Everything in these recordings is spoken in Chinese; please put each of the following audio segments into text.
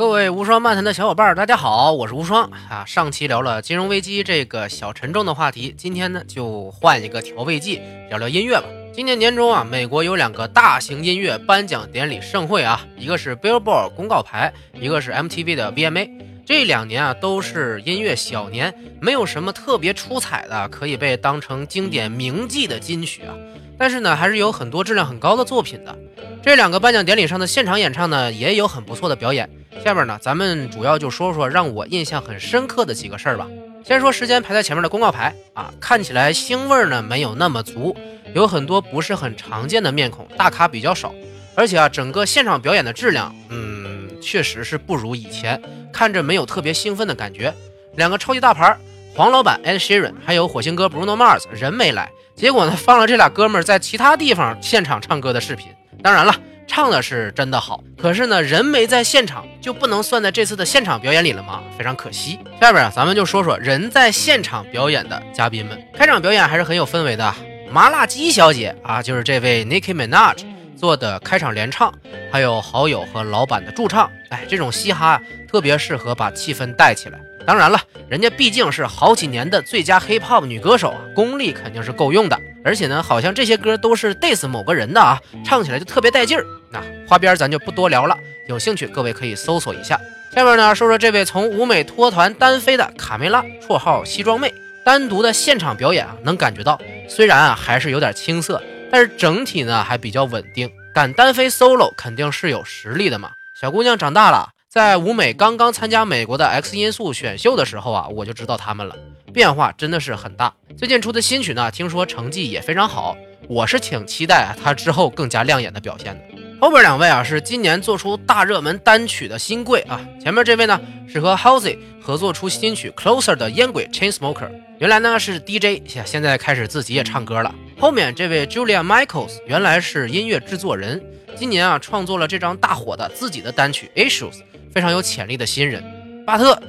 各位无双漫谈的小伙伴，大家好，我是无双啊。上期聊了金融危机这个小沉重的话题，今天呢就换一个调味剂，聊聊音乐吧。今年年中啊，美国有两个大型音乐颁奖典礼盛会啊，一个是 Billboard 公告牌，一个是 MTV 的 VMA。这两年啊都是音乐小年，没有什么特别出彩的可以被当成经典铭记的金曲啊。但是呢，还是有很多质量很高的作品的。这两个颁奖典礼上的现场演唱呢，也有很不错的表演。下面呢，咱们主要就说说让我印象很深刻的几个事儿吧。先说时间排在前面的公告牌啊，看起来腥味儿呢没有那么足，有很多不是很常见的面孔，大咖比较少，而且啊，整个现场表演的质量，嗯，确实是不如以前，看着没有特别兴奋的感觉。两个超级大牌，黄老板 Ed Sheeran，还有火星哥 Bruno Mars 人没来，结果呢放了这俩哥们儿在其他地方现场唱歌的视频。当然了。唱的是真的好，可是呢，人没在现场，就不能算在这次的现场表演里了吗？非常可惜。下边啊，咱们就说说人在现场表演的嘉宾们。开场表演还是很有氛围的，麻辣鸡小姐啊，就是这位 Nicki Minaj 做的开场联唱，还有好友和老板的驻唱。哎，这种嘻哈特别适合把气氛带起来。当然了，人家毕竟是好几年的最佳 Hip Hop 女歌手啊，功力肯定是够用的。而且呢，好像这些歌都是 diss 某个人的啊，唱起来就特别带劲儿。那花边咱就不多聊了，有兴趣各位可以搜索一下。下面呢，说说这位从舞美脱团单飞的卡梅拉，绰号西装妹，单独的现场表演啊，能感觉到，虽然啊还是有点青涩，但是整体呢还比较稳定。敢单飞 solo 肯定是有实力的嘛。小姑娘长大了，在舞美刚刚参加美国的 X 音速选秀的时候啊，我就知道他们了。变化真的是很大。最近出的新曲呢，听说成绩也非常好，我是挺期待她之后更加亮眼的表现的。后边两位啊，是今年做出大热门单曲的新贵啊。前面这位呢，是和 Halsey 合作出新曲 Closer 的烟鬼 Chainsmoker，原来呢是 DJ，现在开始自己也唱歌了。后面这位 Julia Michaels 原来是音乐制作人，今年啊创作了这张大火的自己的单曲 Issues，非常有潜力的新人。巴特。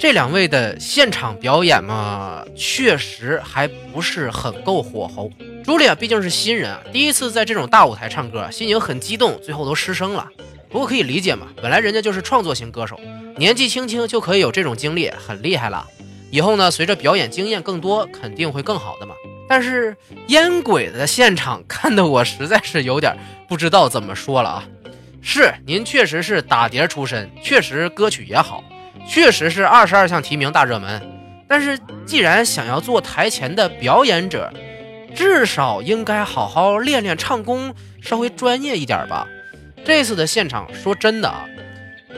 这两位的现场表演嘛，确实还不是很够火候。朱莉亚毕竟是新人啊，第一次在这种大舞台唱歌，心情很激动，最后都失声了。不过可以理解嘛，本来人家就是创作型歌手，年纪轻轻就可以有这种经历，很厉害了。以后呢，随着表演经验更多，肯定会更好的嘛。但是烟鬼的现场看得我实在是有点不知道怎么说了啊。是您确实是打碟出身，确实歌曲也好。确实是二十二项提名大热门，但是既然想要做台前的表演者，至少应该好好练练唱功，稍微专业一点吧。这次的现场，说真的啊，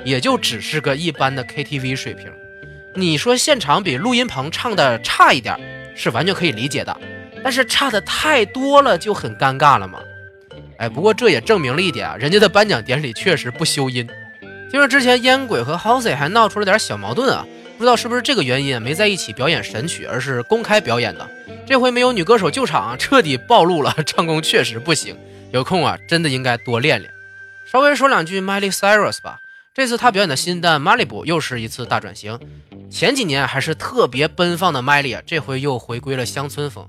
也就只是个一般的 KTV 水平。你说现场比录音棚唱的差一点，是完全可以理解的，但是差的太多了就很尴尬了嘛。哎，不过这也证明了一点啊，人家的颁奖典礼确实不修音。听说之前烟鬼和 House 还闹出了点小矛盾啊，不知道是不是这个原因没在一起表演神曲，而是公开表演的。这回没有女歌手救场，彻底暴露了唱功确实不行。有空啊，真的应该多练练。稍微说两句 Miley Cyrus 吧，这次她表演的新单《Malibu》又是一次大转型。前几年还是特别奔放的 Miley 啊，这回又回归了乡村风。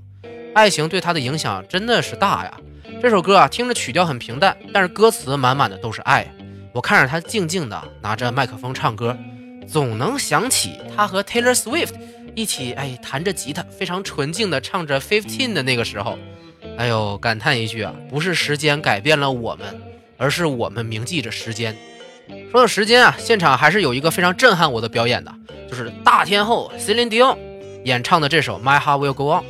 爱情对她的影响真的是大呀。这首歌啊，听着曲调很平淡，但是歌词满满的都是爱。我看着他静静的拿着麦克风唱歌，总能想起他和 Taylor Swift 一起哎弹着吉他，非常纯净的唱着 Fifteen 的那个时候，哎呦，感叹一句啊，不是时间改变了我们，而是我们铭记着时间。说到时间啊，现场还是有一个非常震撼我的表演的，就是大天后 Celine Dion 演唱的这首 My Heart Will Go On，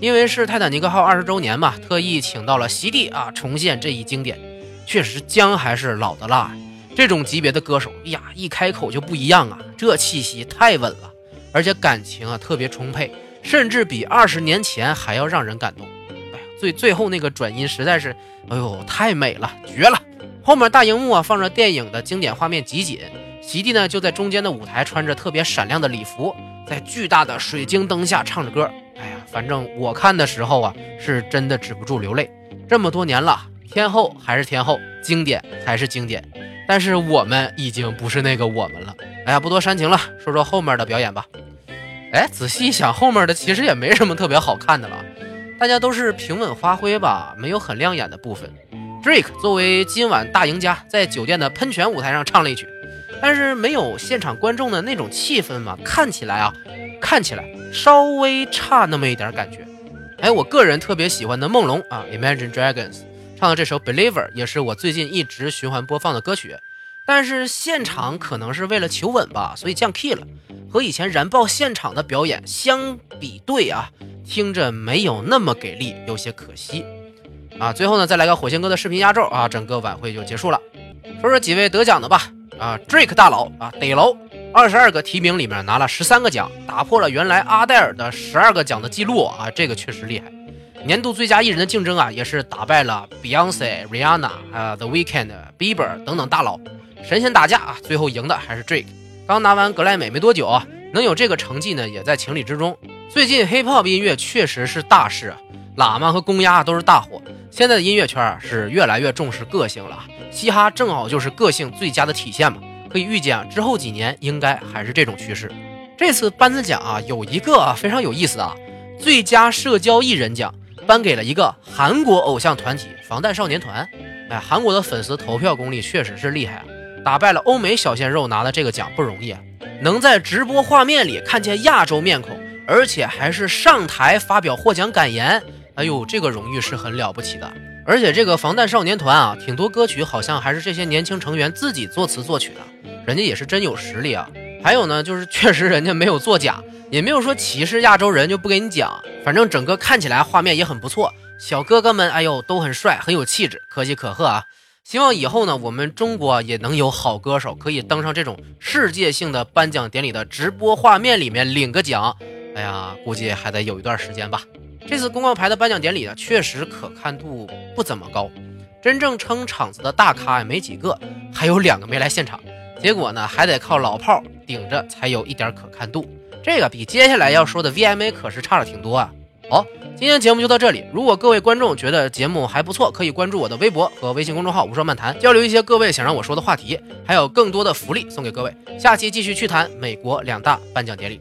因为是泰坦尼克号二十周年嘛，特意请到了席地啊重现这一经典，确实姜还是老的辣。这种级别的歌手，呀，一开口就不一样啊！这气息太稳了，而且感情啊特别充沛，甚至比二十年前还要让人感动。哎呀，最最后那个转音实在是，哎呦，太美了，绝了！后面大荧幕啊放着电影的经典画面集锦，席地呢就在中间的舞台，穿着特别闪亮的礼服，在巨大的水晶灯下唱着歌。哎呀，反正我看的时候啊，是真的止不住流泪。这么多年了，天后还是天后，经典还是经典。但是我们已经不是那个我们了。哎呀，不多煽情了，说说后面的表演吧。哎，仔细一想，后面的其实也没什么特别好看的了，大家都是平稳发挥吧，没有很亮眼的部分。Drake 作为今晚大赢家，在酒店的喷泉舞台上唱了一曲，但是没有现场观众的那种气氛嘛，看起来啊，看起来稍微差那么一点感觉。哎，我个人特别喜欢的梦龙啊，Imagine Dragons 唱的这首 Believer 也是我最近一直循环播放的歌曲。但是现场可能是为了求稳吧，所以降 key 了，和以前燃爆现场的表演相比对啊，听着没有那么给力，有些可惜啊。最后呢，再来个火星哥的视频压轴啊，整个晚会就结束了。说说几位得奖的吧啊，Drake 大佬啊，得楼，二十二个提名里面拿了十三个奖，打破了原来阿黛尔的十二个奖的记录啊，这个确实厉害。年度最佳艺人的竞争啊，也是打败了 Beyonce、Rihanna 啊、The Weeknd、Bieber 等等大佬。神仙打架啊，最后赢的还是 Drake。刚拿完格莱美没多久啊，能有这个成绩呢，也在情理之中。最近 Hip Hop 音乐确实是大事，喇嘛和公鸭都是大火。现在的音乐圈啊，是越来越重视个性了，嘻哈正好就是个性最佳的体现嘛。可以预见啊，之后几年应该还是这种趋势。这次颁奖啊，有一个非常有意思的啊，最佳社交艺人奖颁给了一个韩国偶像团体防弹少年团。哎，韩国的粉丝投票功力确实是厉害啊。打败了欧美小鲜肉拿的这个奖不容易啊！能在直播画面里看见亚洲面孔，而且还是上台发表获奖感言，哎呦，这个荣誉是很了不起的。而且这个防弹少年团啊，挺多歌曲好像还是这些年轻成员自己作词作曲的，人家也是真有实力啊。还有呢，就是确实人家没有作假，也没有说歧视亚洲人就不给你讲，反正整个看起来画面也很不错，小哥哥们哎呦都很帅，很有气质，可喜可贺啊！希望以后呢，我们中国也能有好歌手可以登上这种世界性的颁奖典礼的直播画面里面领个奖。哎呀，估计还得有一段时间吧。这次公告牌的颁奖典礼呢，确实可看度不怎么高，真正撑场子的大咖也没几个，还有两个没来现场。结果呢，还得靠老炮顶着才有一点可看度。这个比接下来要说的 VMA 可是差了挺多啊。好，今天节目就到这里。如果各位观众觉得节目还不错，可以关注我的微博和微信公众号“无双漫谈”，交流一些各位想让我说的话题，还有更多的福利送给各位。下期继续去谈美国两大颁奖典礼。